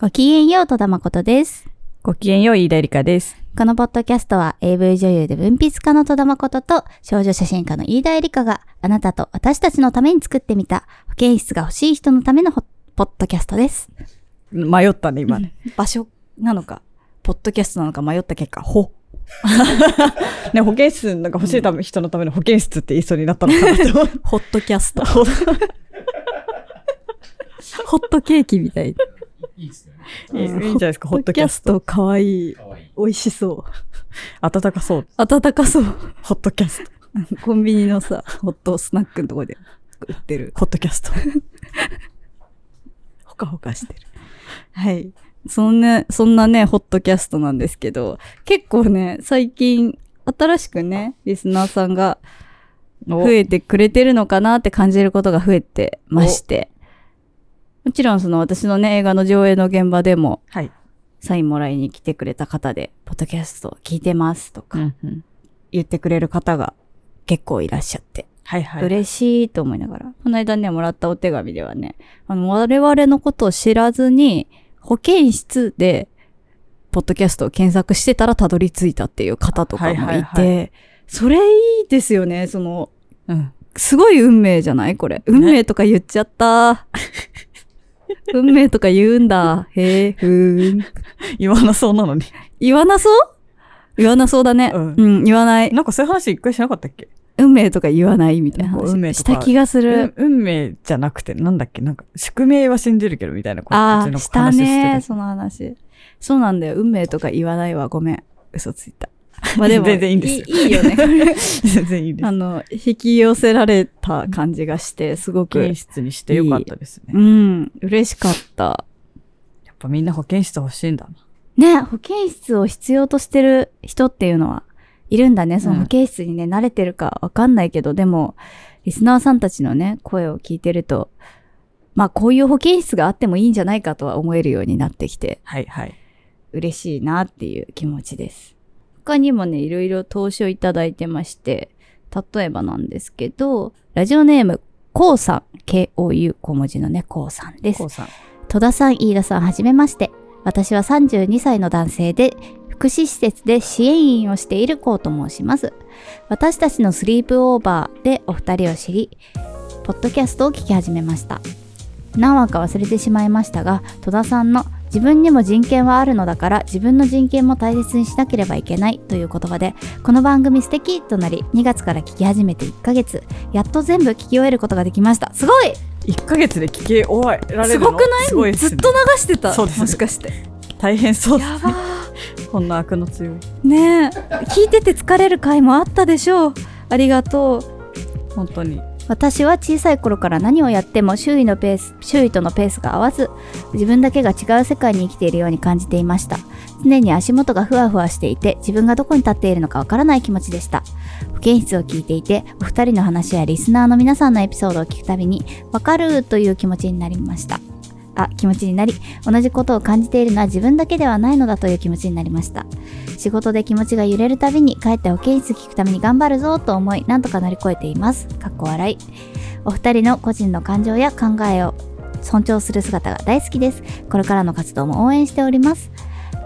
ごきげんよう、戸田誠です。ごきげんよう、飯田絵梨香です。このポッドキャストは AV 女優で文筆家の戸田誠と少女写真家の飯田絵梨香があなたと私たちのために作ってみた保健室が欲しい人のためのホポッドキャストです。迷ったね、今ね。場所なのか、ポッドキャストなのか迷った結果、ほ。ね、保健室なんか欲しいため、人のための保健室って言いそうになったのかなと。ホットキャスト。ホットケーキみたい。いいですね。いいんじゃないですか、ホットキャスト。かわいい。美味しそう。暖かそう。暖かそう。ホットキャスト。コンビニのさ、ホットスナックのとこで売ってる。ホットキャスト。ほかほかしてる。はい。そんな、そんなね、ホットキャストなんですけど、結構ね、最近、新しくね、リスナーさんがお増えてくれてるのかなって感じることが増えてまして。もちろんその私のね、映画の上映の現場でもはい。サインもらいに来てくれた方で、ポッドキャスト聞いてますとかうんうん。言ってくれる方が結構いらっしゃって。はいはい。嬉しいと思いながら。この間ね、もらったお手紙ではね、あの、我々のことを知らずに、保健室で、ポッドキャストを検索してたらたどり着いたっていう方とかもいて、それいいですよね、その、うん。すごい運命じゃないこれ。運命とか言っちゃった。運命とか言うんだ。へえ、ふーん。言わなそうなのに。言わなそう？言わなそうだね。ううんん、言わない。なんかそういう話一回しなかったっけ？運命とか言わないみたいな話運命とかした気がする。運運命じゃなくて、なんだっけ？なんか、宿命は信じるけど、みたいなあ感じのあ、した話してね、る。その話。そうなんだよ。運命とか言わないわ。ごめん。嘘ついた。まあでも、全然いいんですいいいよね。全然いいです。あの、引き寄せられた感じがして、すご保く健、室にしてよかったですね。うん、嬉しかった。やっぱみんな保健室欲しいんだな。ね、保健室を必要としてる人っていうのはいるんだね。そのうん保健室にね、慣れてるかわかんないけど、でも、リスナーさんたちのね、声を聞いてると、まあこういう保健室があってもいいんじゃないかとは思えるようになってきて、はいはい。嬉しいなっていう気持ちです。他にもね、いろいろ投資をいただいてまして、例えばなんですけど、ラジオネーム、こうさん、K-O-U 小文字のね、こうさんです。戸田さん、飯田さん、はじめまして。私は32歳の男性で、福祉施設で支援員をしているこうと申します。私たちのスリープオーバーでお二人を知り、ポッドキャストを聞き始めました。何話か忘れてしまいましたが、戸田さんの自分にも人権はあるのだから自分の人権も大切にしなければいけないという言葉で、この番組素敵となり、2月から聞き始めて1ヶ月、やっと全部聞き終えることができました。すごい1ヶ月で聞け終えられするの？ごくない？すごいですねずっと流してた。そうですねもしかして。大変そうですやばこんな悪の強い。ーねえ聞いてて疲れる回もあったでしょうありがとう本当に。私は小さい頃から何をやっても周囲のペース周囲とのペースが合わず自分だけが違う世界に生きているように感じていました。常に足元がふわふわしていて自分がどこに立っているのかわからない気持ちでした。保健室を聞いていてお二人の話やリスナーの皆さんのエピソードを聞くたびにわかるという気持ちになりました。た気持ちになり同じことを感じているのは自分だけではないのだという気持ちになりました。仕事で気持ちが揺れるたびに帰って保健室聞くために頑張るぞと思いなんとか乗り越えています。かっこ笑い。お二人の個人の感情や考えを尊重する姿が大好きです。これからの活動も応援しております。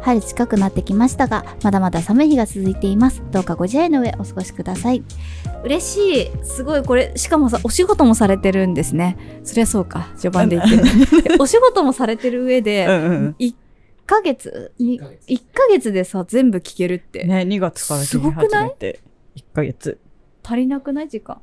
春近くなってきましたがまだまだ寒い日が続いています。どうかご自愛の上お過ごしください。嬉しい。すごい。これしかもさお仕事もされてるんですね。そりゃそうか。序盤で言って。る お仕事もされてる上で、うんうん1ヶ月？に一ヶ月。1ヶ月でさ全部聞けるって、うん。ね、2月から聞き始めて。1ヶ月。足りなくない？時間。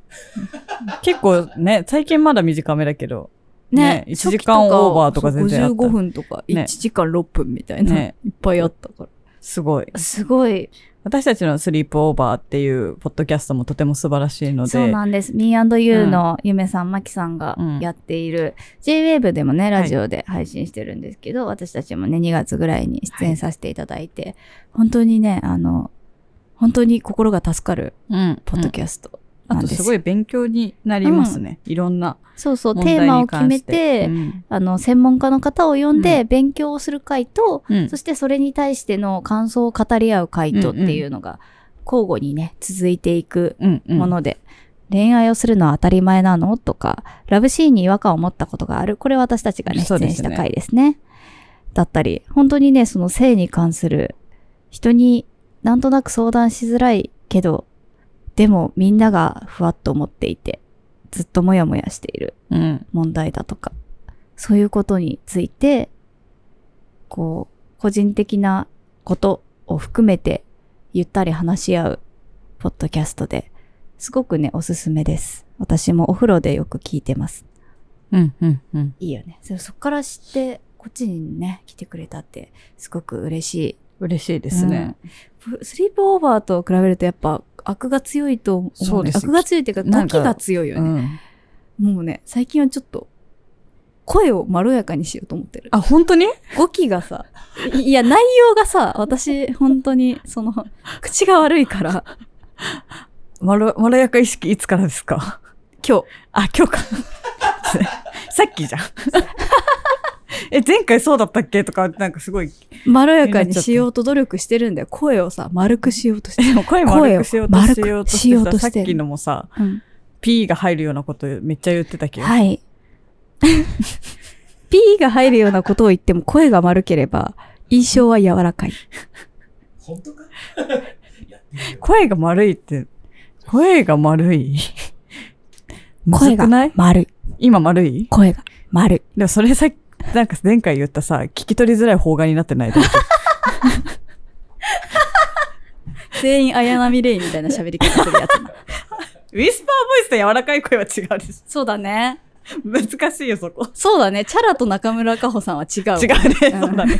結構ね、最近まだ短めだけど、ねね1時間オーバーとか全然あった。55分とかね。1時間6分みたいな、ね。いっぱいあったかすごい。らすごい。私たちのスリープオーバーっていうポッドキャストもとても素晴らしいので、そうなんです。Me&You のゆめさん、まきさんがうん。やっている、J-Wave でもね、ラジオで配信してるんですけど、私たちもね、2月ぐらいに出演させていただいて、本当にね、あの、本当に心が助かるうん、ポッドキャストあとすごい勉強になりますね。いろんなそうそう、テーマを決めて、うんあの、専門家の方を呼んうで勉強をする会と、うん。そしてそれに対しての感想を語り合う会とっていうのが、交互にね、続いていくうんうん。もので、恋愛をするのは当たり前なのとか、ラブシーンに違和感を持ったことがある。これは私たちがね、出演しそうですね。た回ですね。だったり、本当にね、その性に関する人になんとなく相談しづらいけど、でもみんながふわっと思っていて、ずっともやもやしているうん。問題だとか、そういうことについて、こう、個人的なことを含めてゆったり話し合うポッドキャストで、すごくね、おすすめです。私もお風呂でよく聞いてます。うん、うん、うん。いいよね。そそっから知って、こっちにね、来てくれたって、すごく嬉しい。嬉しいですね。うん。スリープオーバーと比べるとやっぱ、悪が強いと思う、ね。そうです悪が強いっていうか、なんか時が強いよね。うん。もうね、最近はちょっと、声をまろやかにしようと思ってる。あ、本当に？語気がさ、いいや、内容がさ、私、本当に、その、口が悪いから、まろ、まろやか意識いつからですか？今日、あ、今日か。さっきじゃん。え、前回そうだったっけ？とか、なんかすごい、まろやかにしようと努力してるんだよ。声をさ、丸くしようとしてでも声丸くしようとしようとしようしてさ、さっきのもさ、る。うん。P が入るようなことめっちゃ言ってたけど。はい。P が入るようなことを言っても声が丸ければ、印象は柔らかい。本当か？声が丸いって、声が丸い？む声がずくない？丸い。今丸い？声が丸い。でもそれさ、なんか前回言ったさ、聞き取りづらい方眼になってない？全員綾波レイみたいな喋り方するやつな。夫 ウィスパーボイスと柔らかい声は違うです。そうだね。難しいよ、そこ。そうだね。チャラと中村佳穂さんは違うわ。違うね、うんそうだね。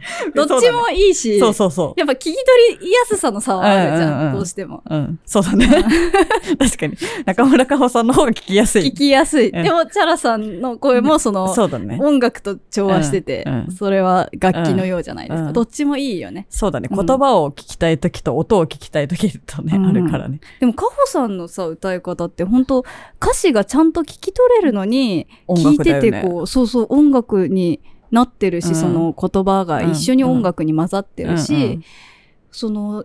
どっちもいいし、そうそうそう。やっぱ聞き取りやすさの差はあるじゃん。どうしても。うん、そうだね。確かに。中村佳穂さんの方が聞きやすい。聞きやすい。うんでも、チャラさんの声もその、そうだね。音楽と調和してて、それは楽器のようじゃないですか。うんどっちもいいよね。そうだね。うん言葉を聞きたいときと音を聞きたいときとね、うんあるからね。でも、カホさんのさ、歌い方って本当歌詞がちゃんと聞き取れるのに、音聞いててこう、そうそう、音楽になってるし、うんその言葉が一緒に音楽に混ざってるし、うんその、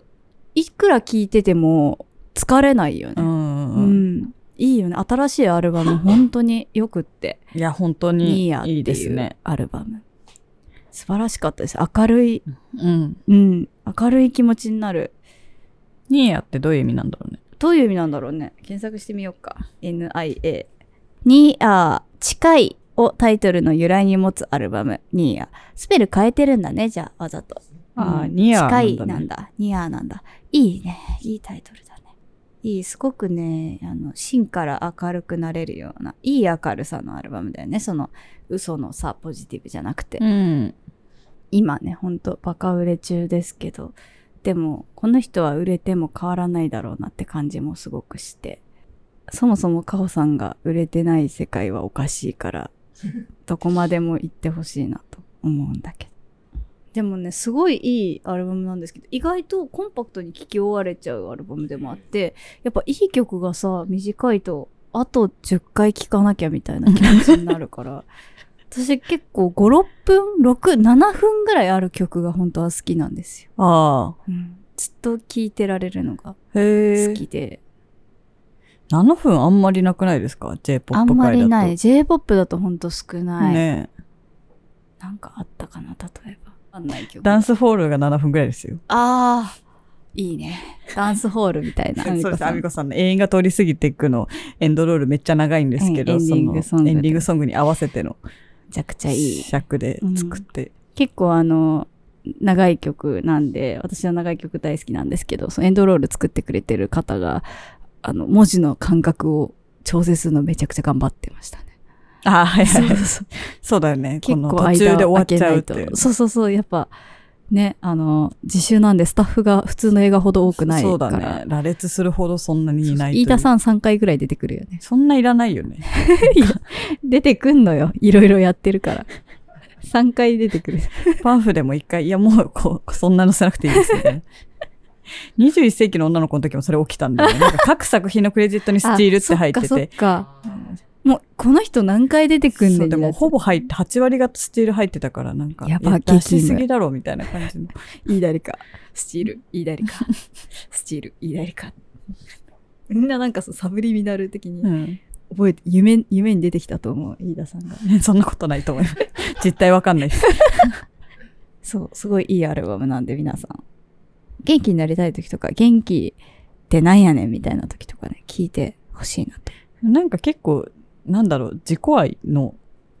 いくら聞いてても疲れないよね。うんうんううんん。いいよね。新しいアルバム、本当によくって。いや、本当ニーにヤっていいですいうね。アルバム。素晴らしかったです。明るい、うん。うん。明るい気持ちになる。ニーヤってどういう意味なんだろうね。どういう意味なんだろうね。検索してみようか。NIA。ニーヤー、近いをタイトルの由来に持つアルバム、ニーヤ。スペル変えてるんだね、じゃあ、わざと。ああ、うんニーヤなんだ、ね。近いなんだ。ニアなんだ。いいね。いいタイトルだね。いい、すごくね、あの、芯から明るくなれるような、いい明るさのアルバムだよね。その、嘘のさ、ポジティブじゃなくて。うん。今ね、ほんとバカ売れ中ですけど、でも、この人は売れても変わらないだろうなって感じもすごくして。そもそもカホさんが売れてない世界はおかしいから、どこまでも行ってほしいなと思うんだけど。でもね、すごいいいアルバムなんですけど、意外とコンパクトに聴き終われちゃうアルバムでもあって、やっぱいい曲がさ、短いと、あと10回聴かなきゃみたいな気持ちになるから、私結構5、6分、6、7分ぐらいある曲が本当は好きなんですよ。あずっと聴いてられるのが。好きで。7分あんまりなくないですか ?J-POP 界だと。あんまりない。J-POP だと本当少ない。ねなんかあったかな、例えば。あんない曲。ダンスホールが7分ぐらいですよ。ああ、いいね。ダンスホールみたいな。そうです。アミココさんの永遠が通り過ぎていくの、エンドロールめっちゃ長いんですけど、うんエンディングソングでそのエンディングソングに合わせてのめちゃくちゃいい。尺で作って。結構あの、長い曲なんで、私は長い曲大好きなんですけど、そのエンドロール作ってくれてる方が、あの、文字の感覚を調整するのめちゃくちゃ頑張ってましたね。ああ、はいはい。そうだよね。こ結構の途中で終わっちゃうと。そうそうそう、やっぱ、ね、あの、自習なんでスタッフが普通の映画ほど多くないから。そうだね。羅列するほどそんなにいない飯田さん3回ぐらい出てくるよね。そんないらないよね。出てくんのよ。いろいろやってるから。3回出てくる。パンフでも一回、いやもうこう、そんな載せなくていいですみたいな。21世紀の女の子の時もそれ起きたんだよね。なんか各作品のクレジットにスチールって入ってて。そっか。もう、この人何回出てくんねそうんでもほぼ。ぼ入って、8割がスチール入ってたから、なんか、やばい出しすぎだろうみたいな感じの。いい誰か。スチール、いい誰か。スチール、いい誰か。みんななんかそうサブリミナル的にうん。覚えて、夢、夢に出てきたと思う、飯田さんが。ねそんなことないと思います。実態わかんないです。そう、すごいいいアルバムなんで皆さん。元気になりたい時とか、元気ってなんやねんみたいな時とかね、聞いてほしいなと。なんか結構、なんだろう、自己愛の、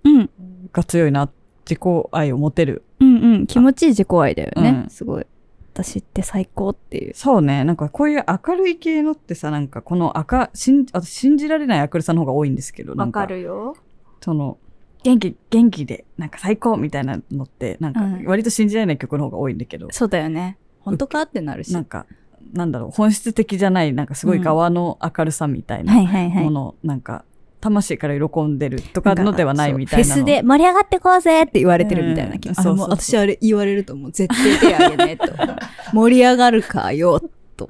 うん。が強いな、自己愛を持てる。うんうん。気持ちいい自己愛だよね。うんすごい。私って最高っていう。そうね、なんかこういう明るい系のってさ、なんかこの赤、信私信じられない明るさの方が多いんですけど、なんか、よ。その、元気、元気で、なんか最高みたいなのって、なんかうん割と信じられない曲の方が多いんだけど、そうだよね。本当かってなるし。なんか、なんだろう、本質的じゃない、なんかすごい側の明るさみたいなも。の、なんか、魂から喜んでるとかのではないみたいなフェスで盛り上がってこうぜって言われてるみたいな気あうん。そうそうそう。もう私あれ言われるともう絶対手あげねと。盛り上がるかよ、と。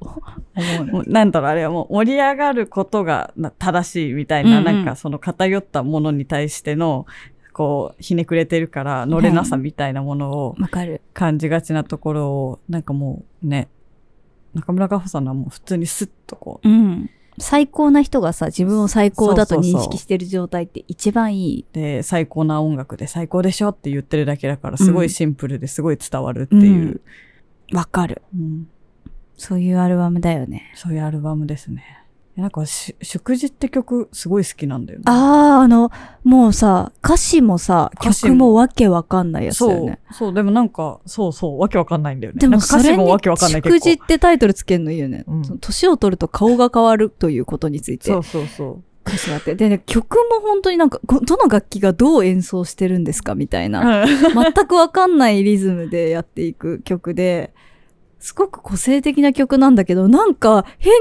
思うなんだろう、あれはもう盛り上がることがな正しいみたいな、うんうん。なんかその偏ったものに対しての、こう、ひねくれてるから、乗れなさみたいなものをわかる。感じがちなところを、なんかもうね、中村佳穂さんはもう普通にスッとこう、うん。最高な人がさ、自分を最高だと認識してる状態って一番いい。で、最高な音楽で最高でしょって言ってるだけだから、すごいシンプルですごい伝わるっていう、わかる。うんそういうアルバムだよね。そういうアルバムですね。なんかし、祝辞って曲すごい好きなんだよね。あー、あの、もうさ、歌詞もさ、曲もわけわかんないやつだそうよね。、そう、でもなんか、そうそう、わけわかんないんだよね。でも歌詞もわけわかんない結構。祝辞ってタイトルつけるのいいよね。うんを取ると顔が変わるということについてそうそうそ歌詞があって。でね、曲も本当になんか、こどの楽器がどう演奏してるんですかみたいな。う。全くわかんないリズムでやっていく曲で、すごく個性的な曲なんだけど、なんか変、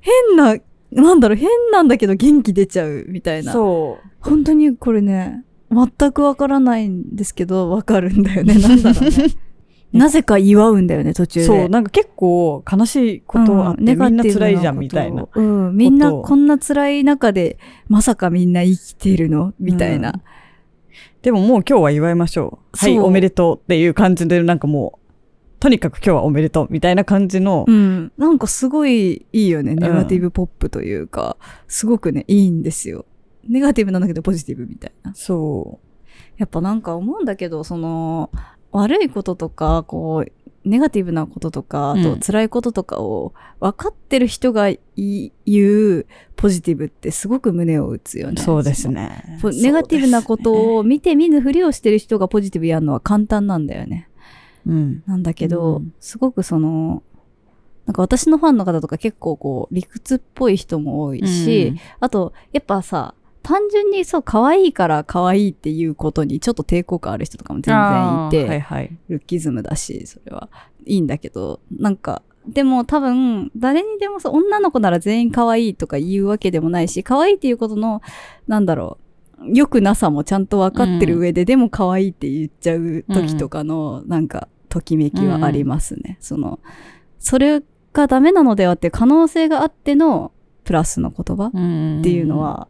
変な、なんだろう、変なんだけど元気出ちゃうみたいな。そう。本当にこれね、全くわからないんですけど、わかるんだよね。なんだろうね。なぜか祝うんだよね、途中で。そう、なんか結構悲しいことあって、うんみんな辛いじゃんみたいな。うん、みんなこんな辛い中で、まさかみんな生きてるの？みたいな。でももう今日は祝いましょう。はい、おめでとうっていう感じで、なんかもう、とにかく今日はおめでとうみたいな感じの、うん。なんかすごいいいよね。ネガティブポップというか、すごくね、いいんですよ。ネガティブなんだけどポジティブみたいな。そやっぱなんか思うんだけど、その、悪いこととか、こう、ネガティブなこととか、あうんと辛いこととかを分かってる人がい言うポジティブってすごく胸を打つよう。ね。そうですね。ネガティブなことを見て見ぬふりをしてる人がポジティブやるのは簡単なんだよね。うん。なんだけど、うんすごくその、なんか私のファンの方とか結構こう理屈っぽい人も多いし、あと、やっぱさ、単純にそう、可愛いから可愛いっていうことにちょっと抵抗感ある人とかも全然いて、はいはい。ルッキズムだし、それはいいんだけど、なんか、でも多分、誰にでもそう、女の子なら全員可愛いとか言うわけでもないし、可愛いっていうことの、なんだろう、良くなさもちゃんと分かってる上で、でも可愛いって言っちゃう時とかの、なんか、ときめきはありますね。その、それがダメなのではって可能性があっての、プラスの言葉っっていうの、は、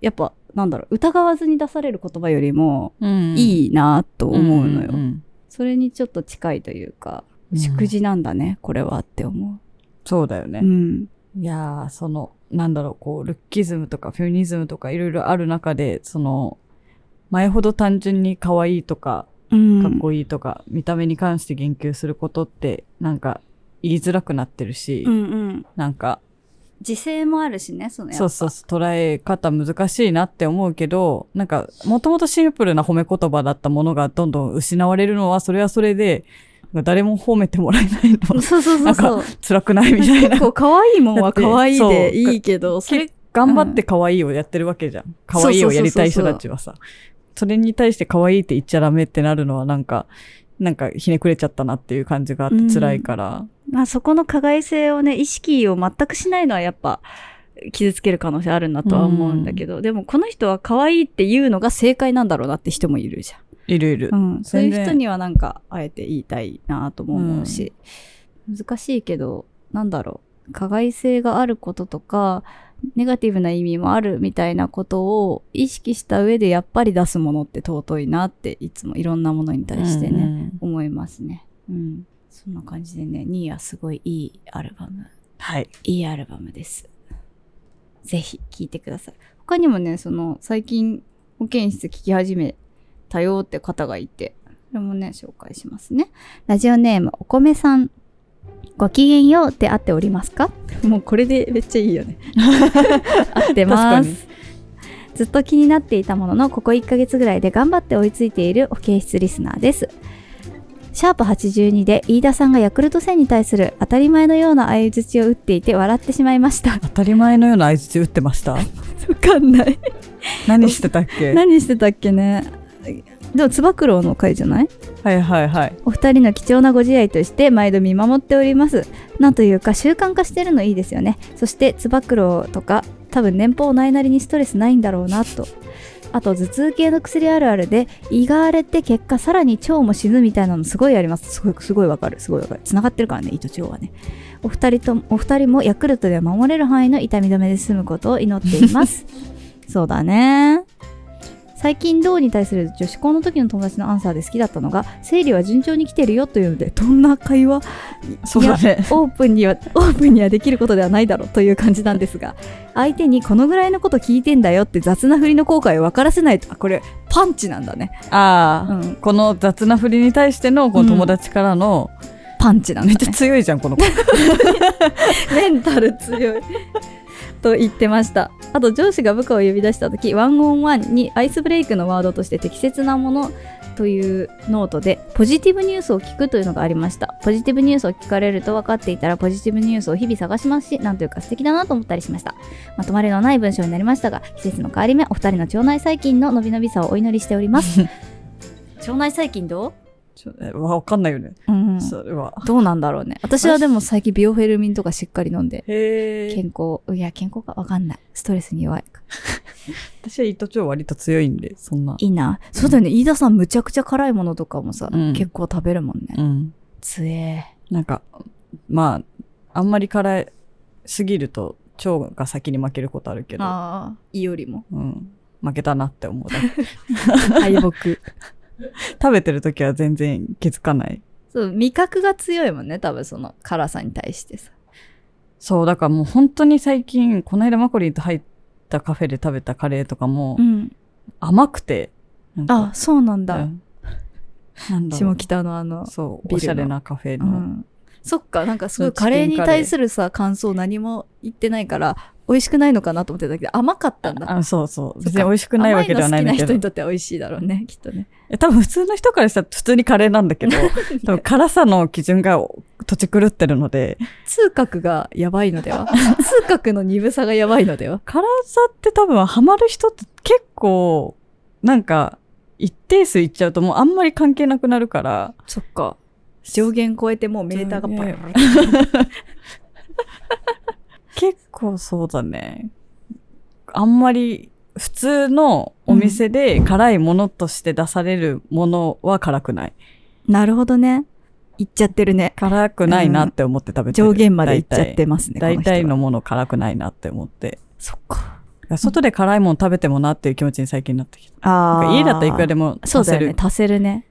やっぱ、なんだろう、疑わずに出される言葉よりも、いいいなと思うのよ。んそれにちょっと近いというか、うん祝辞なんだね、これはって思う。そうだよね。うん。いやー、その、なんだろう、こう、ルッキズムとかフェミニズムとかいろいろある中で、その、前ほど単純に可愛いとか、うん。かっこいいとか、見た目に関して言及することって、なんか、言いづらくなってるし、うんうん。なんか、時勢もあるしね、そのやっぱそうそうそう、捉え方難しいなって思うけど、なんか、もともとシンプルな褒め言葉だったものがどんどん失われるのは、それはそれで、誰も褒めてもらえないのは そうそうそうそう。辛くないみたいな結。構可愛いもんは可愛いでいいけど、それ、頑張って可愛いをやってるわけじゃん。可愛いをやりたい人たちはさ。それに対して可愛いって言っちゃダメってなるのはなんか、なんかひねくれちゃったなっていう感じがあって辛いから。まあそこの加害性をね、意識を全くしないのはやっぱ、傷つける可能性あるなとは思うんだけど、でもこの人は可愛いって言うのが正解なんだろうなって人もいるじいるいる。うん。そういう人にはなんか、あえて言いたいなとも思うし、難しいけど、なんだろう、加害性があることとか、ネガティブな意味もあるみたいなことを意識した上でやっぱり出すものって尊いなっていつもいろんなものに対してね、ね。思いますね。うん。そんな感じでね、ニーヤすごいいいアルバム、はい。いいアルバムです。ぜひ聴いてください。他にもね、その最近保健室聴き始めたよって方がいて、れもね、紹介しますね。ラジオネーム、お米さん。ごきげんようって合っておりますか？もうこれでめっちゃいいよね。合ってま確かにす。ずっと気になっていたものの、ここ1ヶ月ぐらいで頑張って追いついている保健室リスナーです。シャープ82で飯田さんがヤクルト1000に対する当たり前のような相づちを打っていて笑ってしまいました。当たり前のような相槌打ってました？わかんない。何してたっけ？何してたっけね？でも、つば九郎の回じゃない？はいはいはい。お二人の貴重なご自愛として毎度見守っております。なんというか習慣化してるのいいですよね。そしてつば九郎とか多分年俸ないなりにストレスないんだろうなと。あと頭痛系の薬あるあるで胃が荒れて結果さらに腸も死ぬみたいなのすごいあります。すごいすごいわかる。すごいわかる。繋がってるからね、胃と腸はね。お二人ともお二人もヤクルトで守れる範囲の痛み止めで済むことを祈っています。そうだね。最近銅に対する女子校の時の友達のアンサーで好きだったのが生理は順調に来てるよというのでどんな会話そうだね。オープンにはオープンにはできることではないだろうという感じなんですが相手にこのぐらいのこと聞いてんだよって雑な振りの効果を分からせないとあこれパンチなんだね、ああ、うん、この雑な振りに対してのこの友達からの、パンチなんだね。めっちゃ強いじゃん、この子。メンタル強いと言ってました。あと上司が部下を呼び出した時ワンオンワンにアイスブレイクのワードとして適切なものというノートでポジティブニュースを聞くというのがありました。ポジティブニュースを聞かれると分かっていたらポジティブニュースを日々探しますしなんというか素敵だなと思ったりしました。まとまりのない文章になりましたが季節の変わり目お二人の腸内細菌の伸び伸びさをお祈りしております。腸内細菌どちょえわかんないよね。う、うん、それは。どうなんだろうね私はでも最近ビオフェルミンとかしっかり飲んで。健康いや健康かわかんないストレスに弱い 私は胃と腸割と強いんで、そんな。いいなそうだよね飯田さんむちゃくちゃ辛いものとかもさ、うん結構食べるもんね、うん。つえなんか、まあ、あんまり辛いすぎると腸が先に負けることあるけど、ああ胃よりもうん。負けたなって思う。敗北 食べてる時は全然気づかない。そう味覚が強いもんね多分その辛さに対してさ。そう、だからもう本当に最近、この間マコリンと入ったカフェで食べたカレーとかもうん。甘くて、あそうなんだ、うん。なんだ下北のあのそう、おしゃれなカフェの。うん。そっかなんかすごいカレーに対するさ感想何も言ってないから美味しくないのかなと思ってたけど甘かったんだ。あそうそう。別に美味しくないわけではないんだけど好きな人に。とっては美味しいだろうねきっとね。え多分普通の人からしたら普通にカレーなんだけど、多分辛さの基準が土地狂ってるので、痛覚がやばいのでは？痛覚の鈍さがやばいのでは？辛さって多分ハマる人って結構、なんか、一定数いっちゃうともうあんまり関係なくなるから、そっか。上限超えてもうメーターがパン 結構そうだね。あんまり普通のお店で辛いものとして出されるものは辛くない。なるほどねいっちゃってるね辛くないなって思って食べてる。上限までいっちゃってますね大体のもの辛くないなって思って。そっか外で辛いもの食べてもなっていう気持ちに最近なってきた。あなんか家だったらいくらでも足せる。そうだよね足せるね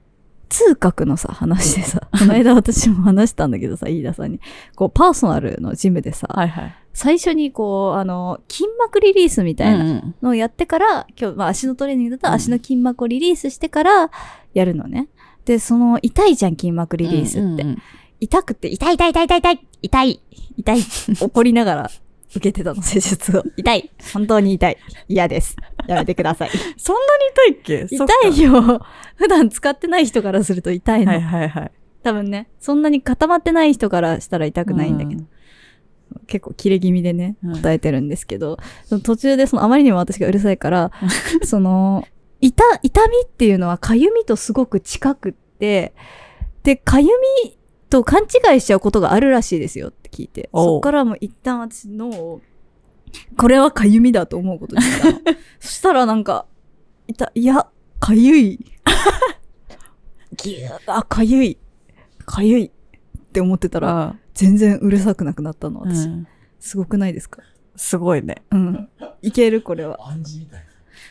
痛覚のさ話でさ この間私も話したんだけどさ飯田さんにこうパーソナルのジムでさ、はいはい。最初にこうあの筋膜リリースみたいなうんうんのをやってから、今日、まあ、足のトレーニングだったら足の筋膜をリリースしてからやるのね。で、その痛いじゃん筋膜リリースって。うんうんうん痛くて、痛い痛い痛い痛い痛い痛い痛い怒りながら 受けてたの、施術を。痛い本当に痛い嫌です。やめてください。そんなに痛いっけ？痛いよ普段使ってない人からすると痛いの。はいはいはい。多分ね、そんなに固まってない人からしたら痛くないんだけど。結構切れ気味でね、うん答えてるんですけど、その途中でそのあまりにも私がうるさいから、その、痛、痛みっていうのはかゆみとすごく近くって、で、かゆみと勘違いしちゃうことがあるらしいですよって聞いて、そっからもう一旦私のを、これはかゆみだと思うことにしたの。そしたらなんか、いた、いや、かゆい。ぎゅーあ、かゆい。かゆい。って思ってたら、あ全然うるさくなくなったの、あ、う私。ん。すごくないですか？すごいね。うん。いける、これは。暗示みたいな。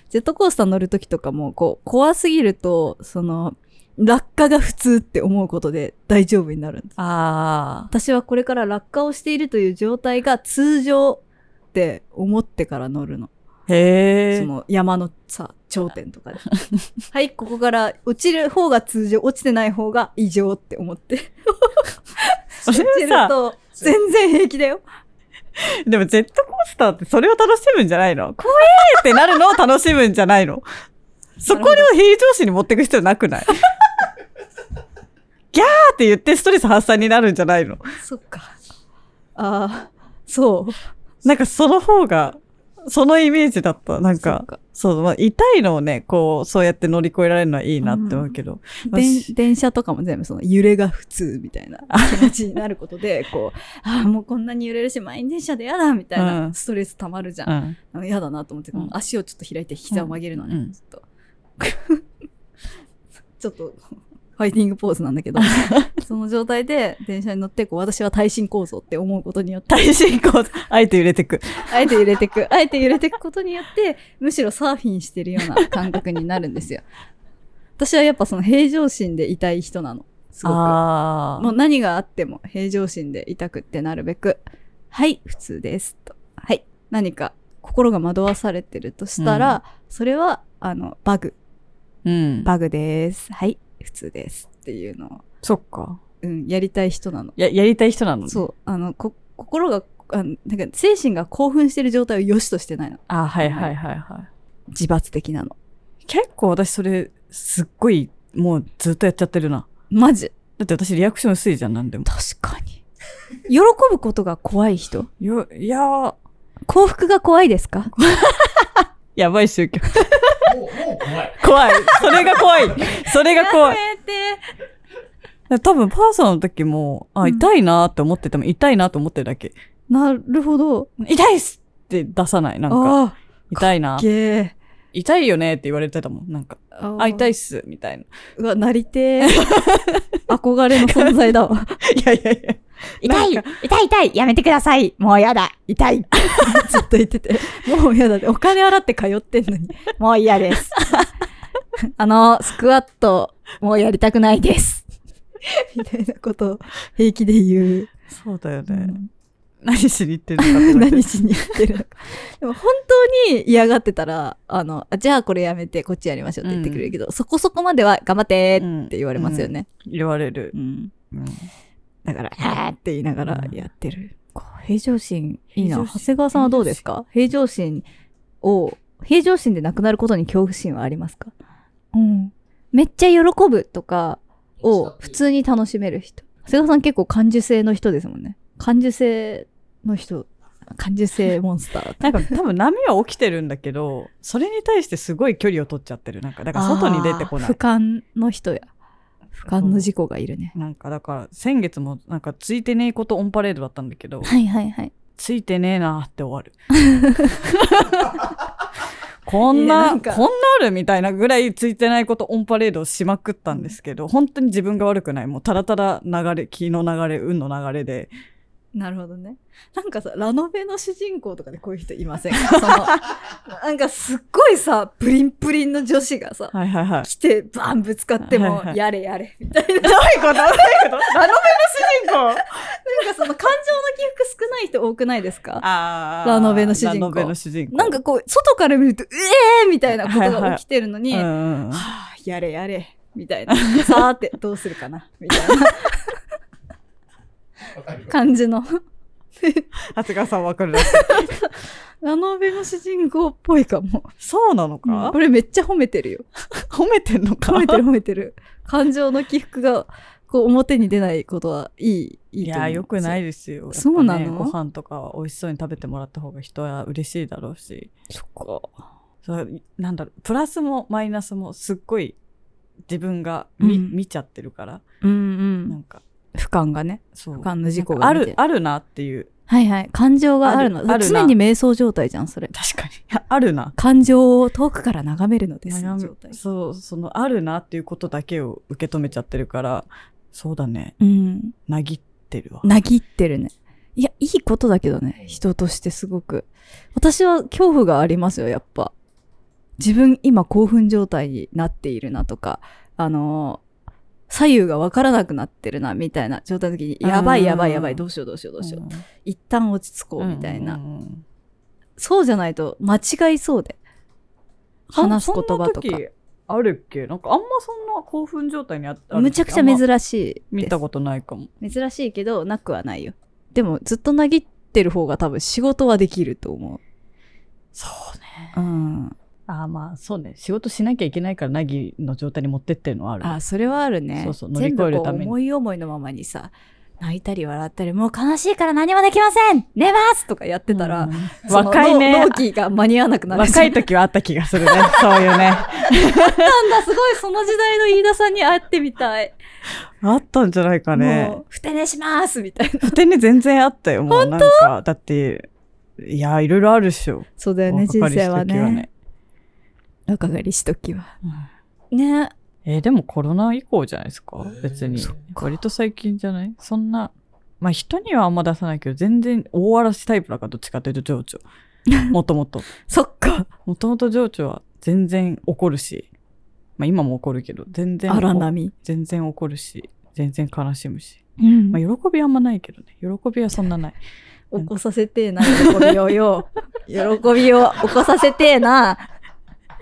ジェットコースター乗るときとかも、こう、怖すぎると、その、落下が普通って思うことで大丈夫になるんです。あ私はこれから落下をしているという状態が通常って思ってから乗るの。あ。へえ。その山のさ、頂点とかで。はい、ここから落ちる方が通常、落ちてない方が異常って思って。落ちると、全然平気だよ。でもジェットコースターってそれを楽しむんじゃないの？怖えってなるのを楽しむんじゃないの？そこを平常心に持っていく必要なくない？ギャーって言ってストレス発散になるんじゃないの？そっか。ああ、そう。なんかその方が、そのイメージだった。なんかそっ、かそう、まあ、痛いのをね、こう、そうやって乗り越えられるのはいいなって思うけど。まあ電車とかも全部その揺れが普通みたいな 気持ちになることで、こう、ああ、もうこんなに揺れるし、満員電車でやだみたいうんなストレス溜まるじゃん。うん。嫌だなと思って、うん足をちょっと開いて膝を曲げるのね、うんちょっと。ちょっと、ファイティングポーズなんだけど、その状態で電車に乗って、こう、私は耐震構造って思うことによって、耐震構造、あえて揺れてく。あえて揺れてく、あえて揺れてくことによって、むしろサーフィンしてるような感覚になるんですよ。私はやっぱその平常心でいたい人なの。すごく。あもう何があっても平常心でいたくってなるべく、はい、普通です。と。はい。何か心が惑わされてるとしたら、それは、あの、バグ。うん。バグです。はい、普通です。っていうのを、そっか。うん、やりたい人なの。や、やりたい人なのね。そう。あの、こ、心が、あなんか精神が興奮してる状態を良しとしてないの。あはいはいはいはい。自罰的なの。結構私それ、すっごい、もうずっとやっちゃってるな。マジ？だって私リアクション薄いじゃん、なんでも。確かに。喜ぶことが怖い人？よ、いやー、幸福が怖いですか？やばい宗教。もう、もう怖い。怖い。それが怖い。それが怖い。多分パーソナの時も、あ、うん痛いなって思ってても、痛いなと思ってるだけ。なるほど。痛いっすって出さない。なんか、あ痛いな。痛いよねって言われてたもん。なんか、ああ、痛いい。っす、みたいな。うわ、なりてえ。憧れの存在だわ。いやいやいや。痛い痛い痛いやめてくださいもうやだ痛い ずっと言ってて。もうやだって。お金払って通ってんのに。もう嫌です。あの、スクワット、もうやりたくないです。みたいなことを平気で言う。そうだよね。うん何しに行ってるのか 何しに行ってるのか。でも本当に嫌がってたら、あの、あじゃあこれやめてこっちやりましょうって言ってくれるけど、そこそこまでは頑張ってって言われますよね。言われるう。ん。うんだから、あーって言いながらうんやってる。平常心、いいな。長谷川さんはどうですか？平常心を、平常心でなくなることに恐怖心はありますか？うん。めっちゃ喜ぶとかを普通に楽しめる人。長谷川さん結構感受性の人ですもんね。感受性の人。感受性モンスター。なんか多分波は起きてるんだけど、それに対してすごい距離を取っちゃってる。なんか、だから外に出てこなあー俯い。瞰の人や。俯瞰の事故がいるね。なんかだから先月もなんかついてねえことオンパレードだったんだけど、はいはいはい。ついてねえなって終わる。こんな、こんなあるみたいなぐらいついてないことオンパレードをしまくったんですけど、本当に自分が悪くない。もうただただ流れ、気の流れ、運の流れで。なるほどね。なんかさ、ラノベの主人公とかでこういう人いませんか？その、なんかすっごいさ、プリンプリンの女子がさ、はいはいはい。来てバンぶつかってもはいは、いやれやれ、みたいな。どういうこと？どういうこと？ラノベの主人公？なんかその感情の起伏少ない人多くないですか？あーラノベの主人公ラノベの主人公。なんかこう、外から見ると、ええーみたいなことが起きてるのに、うんうんうんはあ、やれやれ、みたいな。さーて、どうするかな、みたいな。感じの。長谷川さんわかるらしい。ラノベの主人公っぽいかも。そうなのか、これめっちゃ褒めてるよ。褒めてんのか？褒めてる褒めてる。感情の起伏が、こう、表に出ないことはいい、いいと思う。いや、よくないですよ。そうなの？ご飯とかは美味しそうに食べてもらった方が人は嬉しいだろうし。そっか。そうなんだろう、プラスもマイナスもすっごい自分が見,、うん見ちゃってるから、うんうん。なんか、俯瞰がね。俯瞰の事故が見てる、あるなっていう。はいはい。感情があるの。常に瞑想状態じゃん、それ。確かに。あるな。感情を遠くから眺めるのですの状態。そう、その、あるなっていうことだけを受け止めちゃってるから、そうだね。うん。なぎってるわ。なぎってるね。いや、いいことだけどね。人としてすごく。私は恐怖がありますよ、やっぱ。自分今興奮状態になっているなとか、あのー左右がわからなくなってるな、みたいな状態の時に、やばいやばいやばい、どうしようどうしようどうしよう。一旦落ち着こう、みたいな。うんうんうんそうじゃないと間違いそうで。話す言葉とか。あるっけ？なんかあんまそんな興奮状態にあったむちゃくちゃい珍しい。見たことないかも。珍しいけど、なくはないよ。でも、ずっとなぎってる方が多分仕事はできると思そうね。う。うん。ああまあそうね。仕事しなきゃいけないからナギの状態に持ってってるのはある。あ、それはあるね。そうそう乗り越えるために全部こう思い思いのままにさ、泣いたり笑ったり、もう悲しいから何もできません寝ますとかやってたら、うん若いね納納期が間に合わなくなる。若い時はあった気がするね。そういうね。なんだ、すごいその時代の飯田さんに会ってみたい。あったんじゃないかねも。う、ふて寝しますみたいな。ふてに全然あったよ。もうなんか、だって、いや、いろいろあるっしょ。そうだよね、人若かりし生はね。。若かりしときは。うんね。えーでもコロナ以降じゃないですか？えー別に割と最近じゃない？そんな、まあ人にはあんま出さないけど、全然大嵐タイプだからどっちかというと情緒。もともと。そっか。もともと情緒は全然怒るし、まあ今も怒るけど、全然。荒波。全然怒るし、全然悲しむし。うんまあ喜びはあんまないけどね。喜びはそんなない。起こさせてえな、喜びをよ。喜びを起こさせてえな。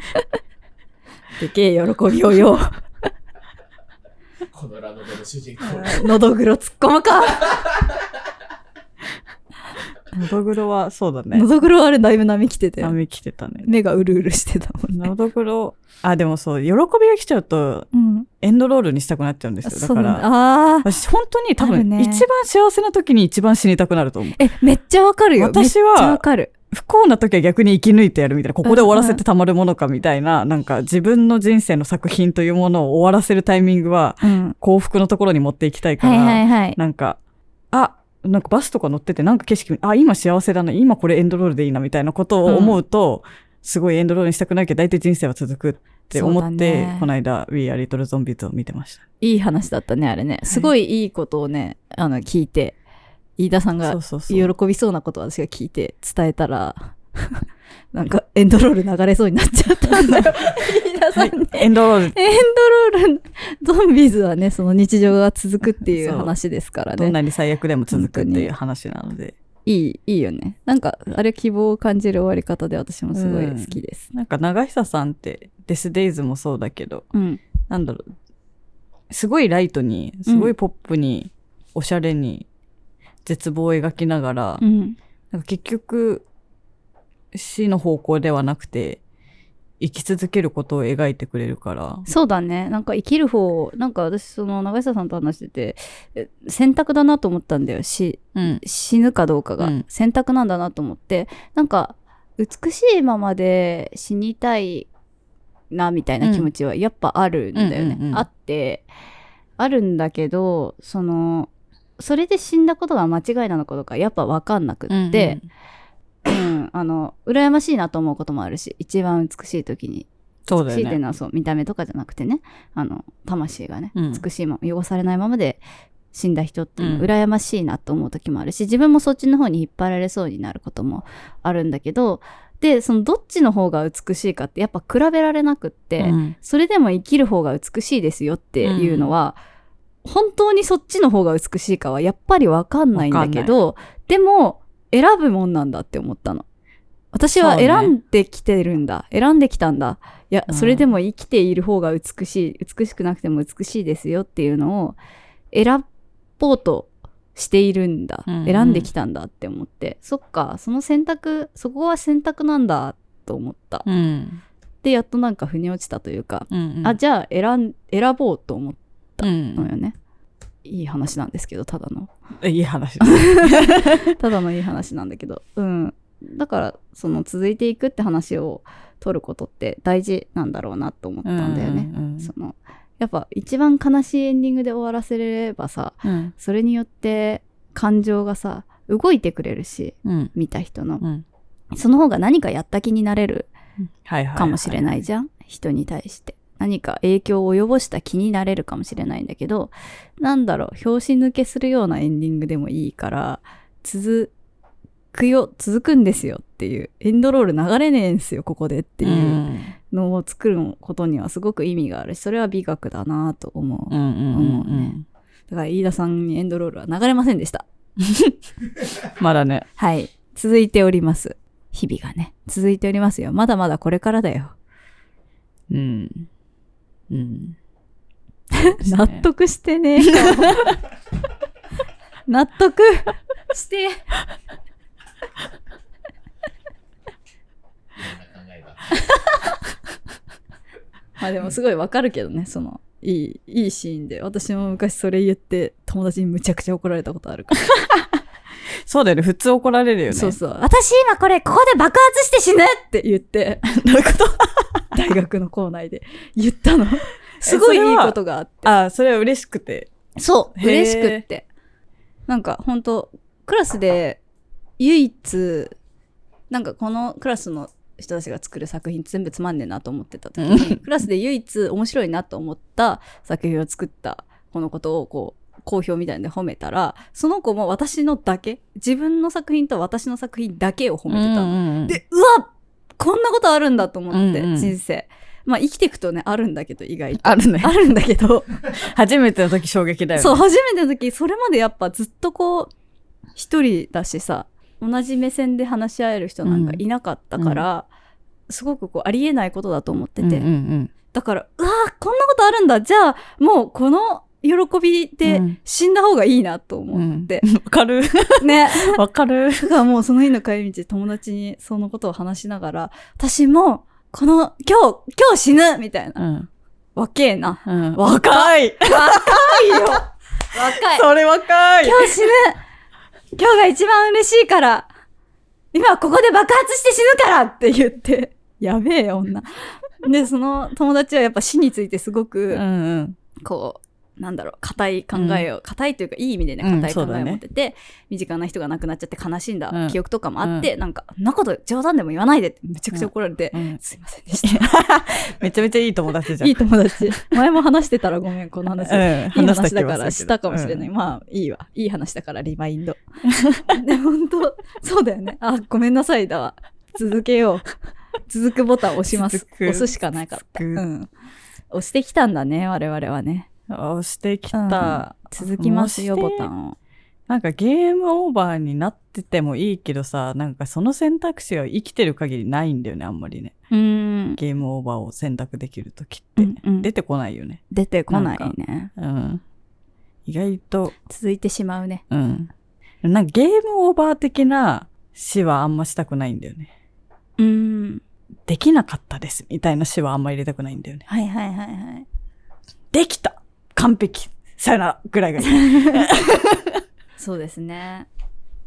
でけえ喜びをよ。このラノベの主人公。のどぐろ突っ込むか。のどぐろはそうだねの。どぐろあれだいぶ波来てて。波来てたね。目がうるうるしてたもんね。のどぐろ、あ、でもそう、喜びが来ちゃうと、うん。エンドロールにしたくなっちゃうんですよ。だから。あー私本当に多分、ね一番幸せな時に一番死にたくなると思う。え、めっちゃわかるよ。私はめっちゃわかる。不幸な時は逆に生き抜いてやるみたいな、ここで終わらせてたまるものかみたいな、なんか自分の人生の作品というものを終わらせるタイミングはうん。幸福のところに持っていきたいかはいら、はいはい。なんか、あ、なんかバスとか乗っててなんか景色見、あ、今幸せだな、今これエンドロールでいいなみたいなことを思うと、すごいエンドロールにしたくないけど、大体人生は続くって思って、ねこの間、We Are Little Zombies を見てました。いい話だったね、あれね。すごいいいことをね、あの、聞いて、飯田さんが。喜びそうなことを私が聞いて伝えたら、なんかエンドロール流れそうになっちゃったんだよ。飯田さんに。エンドロール、エンドロール、ゾンビーズはね、その日常が続くっていう話ですからどんね。なに最悪でも続くっていう話なので。いい、いいよね。なんか、あれ希望を感じる終わり方で私もすごい好きです。なんか長久さんって、デスデイズもそうだけど、うん。なんだろう、すごいライトに、すごいポップに、おしゃれに、絶望を描きながら、うん。なんか結局、死の方向ではなくて、生き続けることを描いてくれるから。そうだね。なんか生きる方、なんか私、その、長久さんと話してて、え選択だなと思ったんだよ。し、うん。死ぬかどうかが、うん選択なんだなと思ってなんか美しいままで死にたいなみたいな気持ちはやっぱあるんだよね、あってあるんだけどそのそれで死んだことが間違いなのかどうかやっぱ分かんなくって、うんあの羨ましいなと思うこともあるし一番美しい時にそうだよね。美しいっていうのはそう見た目とかじゃなくてね。あの魂がね、うん。美しいまま汚されないままで死んだ人っていうのうん。羨ましいなと思う時もあるし自分もそっちの方に引っ張られそうになることもあるんだけどでそのどっちの方が美しいかってやっぱ比べられなくって、うん。それでも生きる方が美しいですよっていうのは、本当にそっちの方が美しいかはやっぱりわかんないんだけどでも選ぶもんなんだって思ったの。私は選んできてるんだ、選んできたんだ。いや、うん。それでも生きている方が美しい美しくなくても美しいですよっていうのを選ぼうとしているんだ、うんうん。選んできたんだって思って。そっかその選択そこは選択なんだと思った、うん。でやっとなんか腑に落ちたというか、うんうん。あじゃあ選ん選ぼうと思ったうんのよね、いい話なんですけどただのいい話。ただのいい話なんだけどうんだからその続いていくって話を取ることって大事なんだろうなと思ったんだよね、うんうんそのやっぱ一番悲しいエンディングで終わらせれればさうん。それによって感情がさ動いてくれるしうん。見た人のうん。その方が何かやった気になれるはいはい。かもしれないじゃん、人に対して何か影響を及ぼした気になれるかもしれないんだけどなんだろう拍子抜けするようなエンディングでもいいから続くよ続くんですよっていうエンドロール流れねえんすよここでっていううんのを作ることにはすごく意味があるしそれは美学だなと思う、うんうんうん。思うね。だから飯田さんにエンドロールは流れませんでした。まだね。はい。続いております。日々がね。続いておりますよ。まだまだこれからだよ。うん。うん。納得してね 納得して。まあでもすごいわかるけどね、その、いい、いいシーンで。私も昔それ言って友達にむちゃくちゃ怒られたことあるから。そうだよね。普通怒られるよね。そうそう。私今これここで爆発して死ぬって言って、どういうこと？大学の校内で言ったの。すごいいいことがあって。あ、それは嬉しくて。そう、嬉しくって。なんか本当クラスで唯一、なんかこのクラスの人たちが作る作品全部つまんねえなと思ってた時に、クラスで唯一面白いなと思った作品を作ったこのことをこう、好評みたいなんで褒めたら、その子も私のだけ、自分の作品と私の作品だけを褒めてたの。で、で、うわこんなことあるんだと思って、うんうん人生。まあ生きていくとね、あるんだけど、意外と。あるね。あるんだけど、初めての時衝撃だよね。そう、初めての時、それまでやっぱずっとこう、一人だしさ、同じ目線で話し合える人なんかいなかったから、すごくこう、ありえないことだと思ってて。うんうんだから、うわーこんなことあるんだじゃあ、もうこの喜びうでん死んだ方がいいなと思って。うん。わかる。ね。わかる。だからもうその日の帰り道、友達にそのことを話しながら、私も、この、今日、今日死ぬみたいな。うん。わけえな。うん。若い。若いよ若いそれ若い。今日死ぬ今日が一番嬉しいから今ここで爆発して死ぬからって言って、やべえ女。で、その友達はやっぱ死についてすごく、うんうん。こう、なんだろう、硬い考えを、硬いというか、いい意味でね、うん硬い考えを持ってて、身近な人が亡くなっちゃって悲しんだうん記憶とかもあって、なんか、そんなこと冗談でも言わないでってめちゃくちゃ怒られて、うんすいませんでした。めちゃめちゃいい友達じゃん。いい友達。前も話してたらごめん、この話。うん。いい話だからしたかもしれない。うんまあ、いいわ。いい話だからリマインド。で、本当そうだよね。あ、ごめんなさいだわ。続けよう。続くボタン押します。押すしかなかった。うん。押してきたんだね、我々はね。押してきうんた。続きますよ、ボタンを。なんかゲームオーバーになっててもいいけどさ、なんかその選択肢は生きてる限りないんだよね、あんまりね。うーん。ゲームオーバーを選択できるときって、うんうん出てこないよね。出てこないね。うん。意外と、続いてしまうね。うん。なんかゲームオーバー的な死はあんましたくないんだよね。うーん。できなかったですみたいな死はあんま入れたくないんだよね。はいはいはいはい。できた完璧さよならぐらいがいい。そうですね。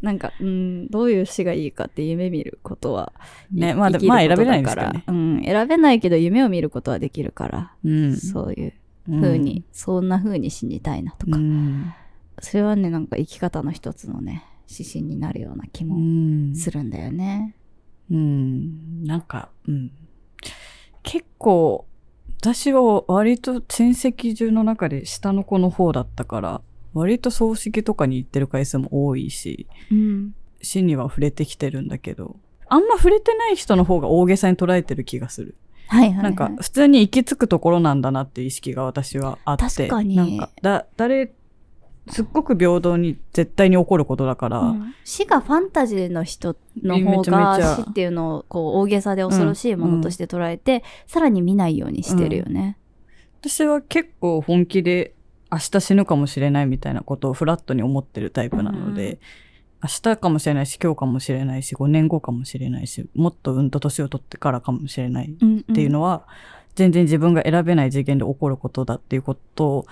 なんか、うん、どういう詩がいいかって夢見ることは、ね、まあ、生きるまあ選べないからね。うん、選べないけど夢を見ることはできるから、うん。そういううん風に、そんな風に死にたいなとか、うん。それはね、なんか生き方の一つのね、指針になるような気うもん。するんだよね。うん。なんか、うん。結構、私は割と親戚中の中で下の子の方だったから、割と葬式とかに行ってる回数も多いし、うん。死には触れてきてるんだけど、あんま触れてない人の方が大げさに捉えてる気がする。はいはい、はい。なんか、普通に行き着くところなんだなっていう意識が私はあって。確かになんか、だ、誰、すっごく平等に絶対に起こることだから、うん。死がファンタジーの人の方が死っていうのをこう大げさで恐ろしいものとして捉えて、さらに見ないようにしてるよね。私は結構本気で明日死ぬかもしれないみたいなことをフラットに思ってるタイプなので、うん。明日かもしれないし、今日かもしれないし、5年後かもしれないし、もっとうんと年を取ってからかもしれないうん。っていうのは、全然自分が選べない次元で起こることだっていうこと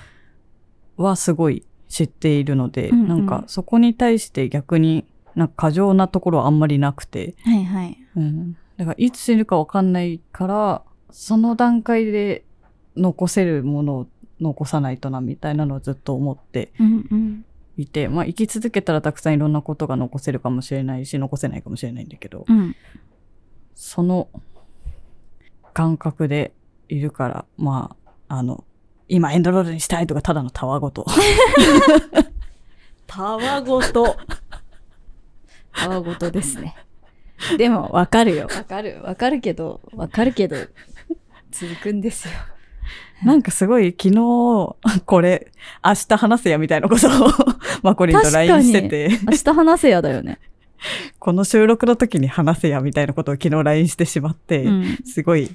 はすごい知っているので、うんうんなんかそこに対して逆になんか過剰なところはあんまりなくて、はいはい。うん。だからいつ死ぬかわかんないから、その段階で残せるものを残さないとなみたいなのをずっと思ってうんうん。いて、まあ生き続けたらたくさんいろんなことが残せるかもしれないし、残せないかもしれないんだけど、うん。その感覚でいるから、まあ、あの、今エンドロールにしたいとかただのたわごと。たわごと。たわごとですね。でも、わかるよ。わかる。わかるけど、わかるけど、続くんですよ。なんかすごい昨日、これ、明日話せやみたいなことをマコリンと LINE してて、明日話せやだよね。この収録の時に話せやみたいなことを昨日 LINE してしまって、うん。すごい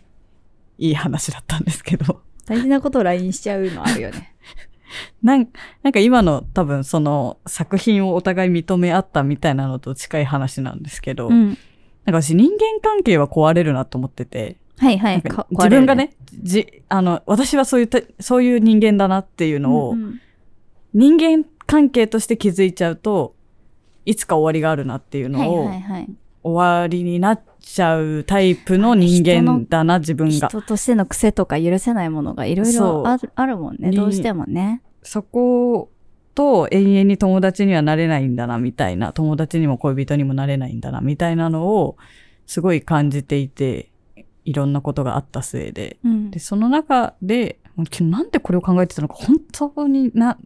いい話だったんですけど。大事なことを LINE しちゃうのあるよね。なんなんか今の多分その作品をお互い認め合ったみたいなのと近い話なんですけど、うん。なんか私人間関係は壊れるなと思ってて、はいはない自分がね、じ、あの、私はそういうた、そういう人間だなっていうのを、うんうん人間関係として気づいちゃうと、いつか終わりがあるなっていうはいのを、はいはい。終わりになっちゃうタイプの人間だな、自分が。人としての癖とか許せないものがいろいろあるもんね。にどうしてもね。そこと永遠に友達にはなれないんだな、みたいな、友達にも恋人にもなれないんだな、みたいなのを、すごい感じていて、いろんなことがあった末で。うんで、その中で、なんでこれを考えてたのか、本当にな、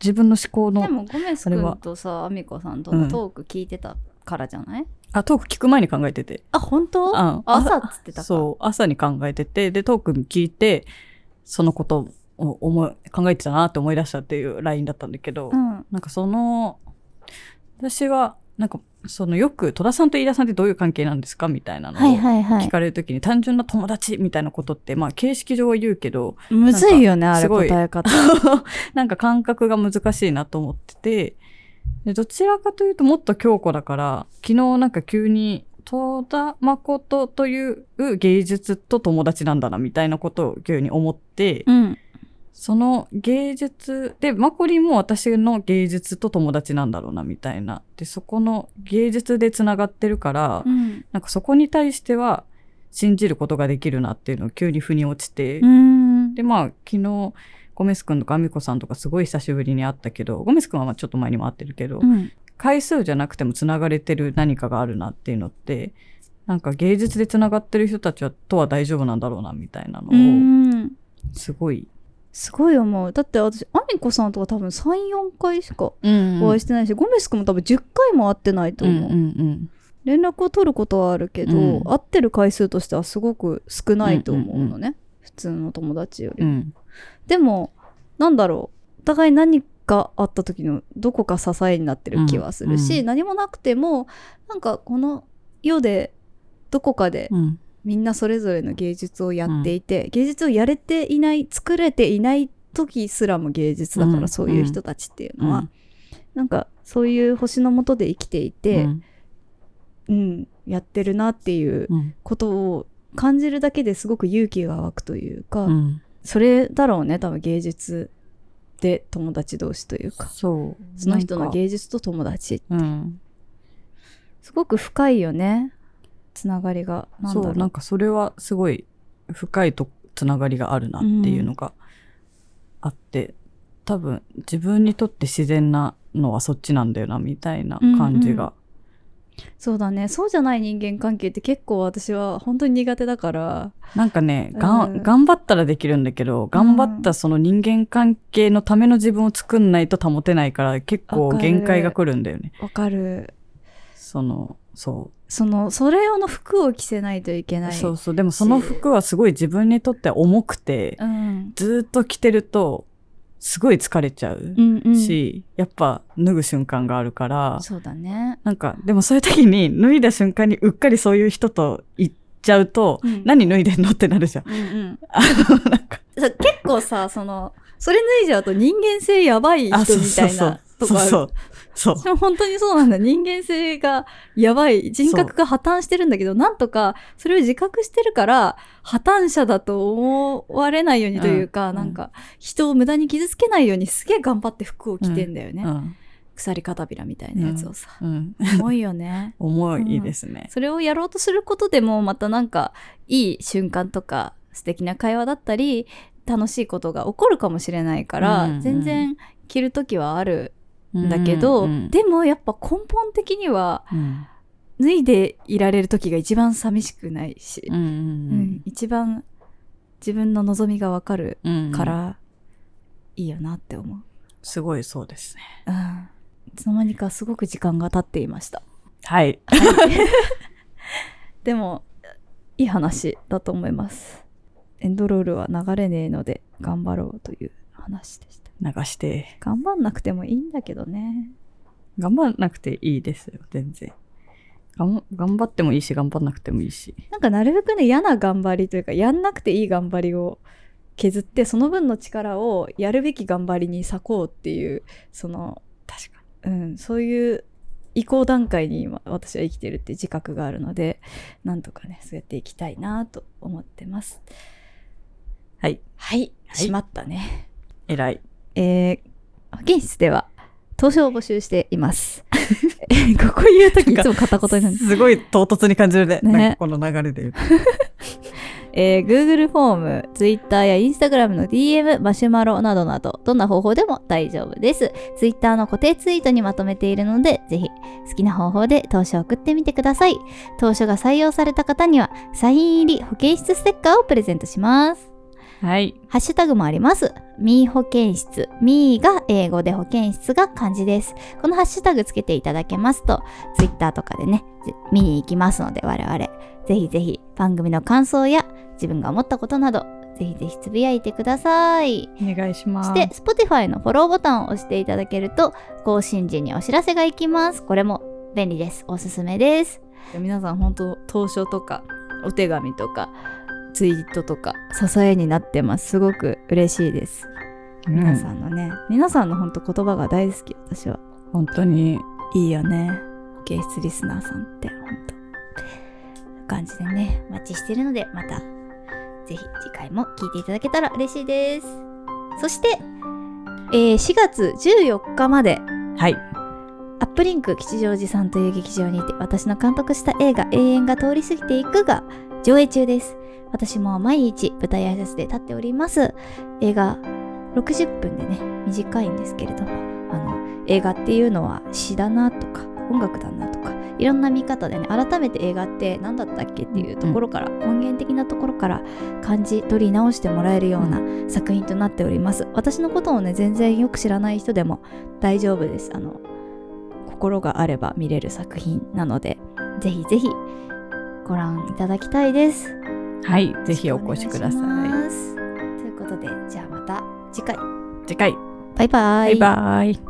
自分の思考の、でも、ゴメスそれは君とさ、アミコさんとのトーク聞いてたからじゃない、あ、トーク聞く前に考えてて。あ、本当？あ朝っつってたか。そう、朝に考えてて、で、トーク聞いて、そのことを思い、考えてたなって思い出したっていう LINE だったんだけど、うん。なんかその、私は、なんか、そのよく戸田さんと飯田さんってどういう関係なんですかみたいなのを。聞かれるときに単純な友達みたいなことって、まあ形式上は言うけど、むずいよね、あれ答え方。なんか感覚が難しいなと思ってて、でどちらかというともっと強固だから、昨日なんか急に戸田誠という芸術と友達なんだなみたいなことを急に思って、うん。その芸術で、マコリンも私の芸術と友達なんだろうなみたいな。で、そこの芸術でつながってるから、うん。なんかそこに対しては信じることができるなっていうのを急に腑に落ちて、うん。で、まあ、昨日、ゴメス君とかアミコさんとかすごい久しぶりに会ったけど、ゴメス君はまあちょっと前にも会ってるけど、うん。回数じゃなくても繋がれてる何かがあるなっていうのって、なんか芸術で繋がってる人たちはとは大丈夫なんだろうなみたいなのうを、ん。すごい。すごい思う。だって私、アミコさんとか多分3、4回しかうんお会いしてないし、ゴメス君も多分10回も会ってないと思う。うんうん連絡を取ることはあるけど、うん会ってる回数としてはすごく少ないと思うのね。普通の友達よりも。うん。うん。でも、なんだろう。お互い何かあった時のどこか支えになってる気はするし、うんうん何もなくても、なんかこの世でどこかでうん。みんなそれぞれの芸術をやっていて、芸術をやれていない、作れていない時すらも芸術だから、うんそういう人たちっていうのは、うんなんかそういう星の下で生きていて、うんうん、やってるなっていううん。ことを感じるだけですごく勇気が湧くというか、うん。それだろうね、多分芸術で友達同士というか、そう。その人の芸術と友達。うん。すごく深いよね、つながりが。なんだろそうう、なんかそれはすごい深いとつながりがあるなっていうのがあって、多分自分にとって自然なのはそっちなんだよなみたいな感じが。そうだね。そうじゃない人間関係って結構私は本当に苦手だから。なんかね、がうんん、頑張ったらできるんだけど、頑張ったその人間関係のための自分を作んないと保てないから結構限界が来るんだよね。わかる。その、そその、それ用の服を着せないといけなう。い。そうそう。でもその服はすごい自分にとって重くて、うん。ずーっと着てると、すごい疲れちゃううんうん。し、やっぱ脱ぐ瞬間があるから、そうだね。なんか、でもそういう時に脱いだ瞬間にうっかりそういう人と行っちゃうと、うん何脱いでんのってなるじゃん。うんうん。あの、なんか、さ結構さ、その、それ脱いじゃうと人間性やばい人あ、みたいなそうそう。とこある。そうそう。そう。本当にそうなんだ。人間性がやばい。人格が破綻してるんだけど、なんとかそれを自覚してるから、破綻者だと思われないようにというか、うんなんか、人を無駄に傷つけないようにすげえ頑張って服を着てんだよね。うん。鎖片びらみたいなやつをさ。うん。重いよね。重いですね。それをやろうとすることでも、またなんか、いい瞬間とか、素敵な会話だったり、楽しいことが起こるかもしれないから、うんうん全然着るときはあるんだけど、うんうんでもやっぱ根本的にはうん脱いでいられる時が一番寂しくないし、うんううんん一番自分の望みがわかるうんから、いいよなって思う、すごいそうですね。うん。いつの間にかすごく時間が経っていました。はい。でも、いい話だと思います。エンドロールは流れねえので頑張ろうという話でした。流して。頑張んなくてもいいんだけどね。頑張らなくていいですよ、全然。頑張ってもいいし、頑張んなくてもいいし。なんかなるべくね、嫌な頑張りというか、やんなくていい頑張りを削って、その分の力をやるべき頑張りに割こうっていう、その、確かうん、そういう移行段階に今私は生きてるって自覚があるので、なんとかね、そうやっていきたいなと思ってます。はい。はい、はいしまったね。に。偉い。えー、保健室では、投書を募集しています。ここ言うときいつも片言になる。すごい唐突に感じるね。ねこの流れで言うと。えー Google フォーム、Twitter や Instagram の DM、マシュマロなどなど、どんな方法でも大丈夫です。Twitter の固定ツイートにまとめているので、ぜひ好きな方法で投書を送ってみてください。投書が採用された方には、サイン入り保健室ステッカーをプレゼントします。はい。ハッシュタグもあります。ミー保健室。ミーが英語で保健室が漢字です。このハッシュタグつけていただけますと、ツイッターとかでね、ぜ見に行きますので、我々。ぜひぜひ番組の感想や自分が思ったことなど、ぜひぜひつぶやいてください。お願いします。そして、Spotify のフォローボタンを押していただけると、更新時にお知らせがいきます。これも便利です。おすすめです。皆さん本当投書とか、お手紙とか、ツイートとか、支えになってます。すごく嬉しいです。うん皆さんのね、皆さんの本当言葉が大好き、私は。本当に。いいよね。保健室リスナーさんって、本当感じでね、お待ちしてるので、また、ぜひ次回も聞いていただけたら嬉しいです。そして、えー4月14日まで、はい。アップリンク吉祥寺さんという劇場にて、私の監督した映画、永遠が通り過ぎていくが、上映中です。私も毎日舞台挨拶で立っております。映画、60分でね、短いんですけれども、あの、映画っていうのは詩だなとか、音楽だなとか、いろんな見方でね、改めて映画って何だったっけっていうところから、根源的なところから感じ取り直してもらえるような作品となっております。私のことをね、全然よく知らない人でも大丈夫です。あの、心があれば見れる作品なので、ぜひぜひご覧いただきたいです。はい。ぜひお越しくださいということで、じゃあまた次回。次回。バイバイ。バイバイ。